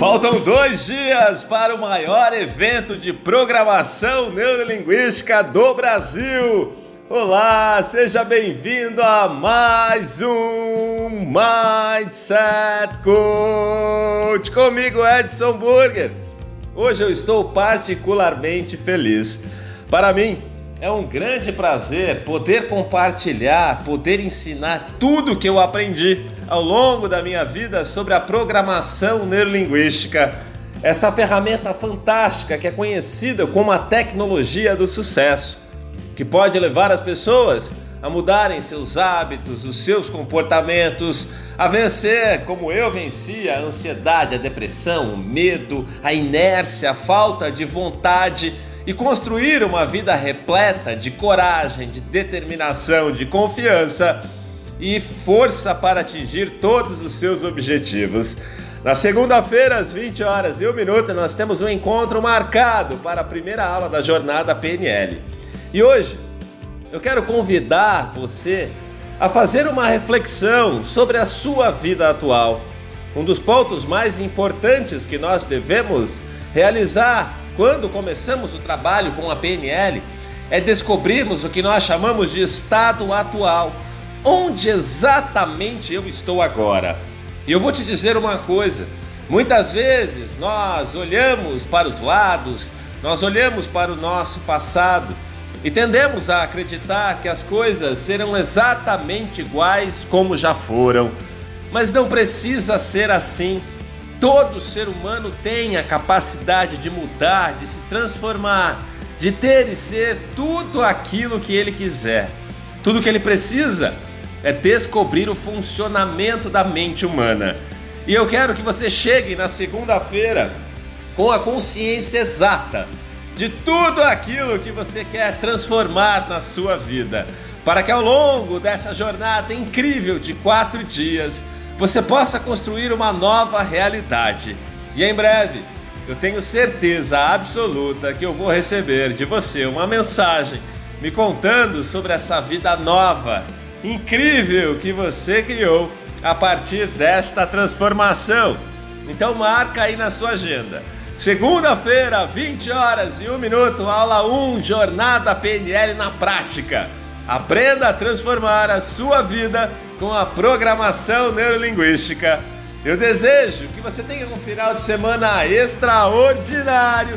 Faltam dois dias para o maior evento de programação neurolinguística do Brasil. Olá, seja bem-vindo a mais um Mindset Coach comigo, Edson Burger. Hoje eu estou particularmente feliz. Para mim, é um grande prazer poder compartilhar, poder ensinar tudo que eu aprendi ao longo da minha vida sobre a programação neurolinguística. Essa ferramenta fantástica que é conhecida como a tecnologia do sucesso, que pode levar as pessoas a mudarem seus hábitos, os seus comportamentos, a vencer, como eu venci, a ansiedade, a depressão, o medo, a inércia, a falta de vontade e construir uma vida repleta de coragem, de determinação, de confiança e força para atingir todos os seus objetivos. Na segunda-feira, às 20 horas e 1 minuto, nós temos um encontro marcado para a primeira aula da jornada PNL. E hoje eu quero convidar você a fazer uma reflexão sobre a sua vida atual. Um dos pontos mais importantes que nós devemos realizar quando começamos o trabalho com a PNL, é descobrirmos o que nós chamamos de estado atual. Onde exatamente eu estou agora? E eu vou te dizer uma coisa: muitas vezes nós olhamos para os lados, nós olhamos para o nosso passado e tendemos a acreditar que as coisas serão exatamente iguais como já foram. Mas não precisa ser assim. Todo ser humano tem a capacidade de mudar, de se transformar, de ter e ser tudo aquilo que ele quiser. Tudo que ele precisa é descobrir o funcionamento da mente humana. E eu quero que você chegue na segunda-feira com a consciência exata de tudo aquilo que você quer transformar na sua vida, para que ao longo dessa jornada incrível de quatro dias você possa construir uma nova realidade. E em breve, eu tenho certeza absoluta que eu vou receber de você uma mensagem me contando sobre essa vida nova, incrível que você criou a partir desta transformação. Então marca aí na sua agenda. Segunda-feira, 20 horas e 1 minuto, aula 1, Jornada PNL na prática. Aprenda a transformar a sua vida com a programação neurolinguística. Eu desejo que você tenha um final de semana extraordinário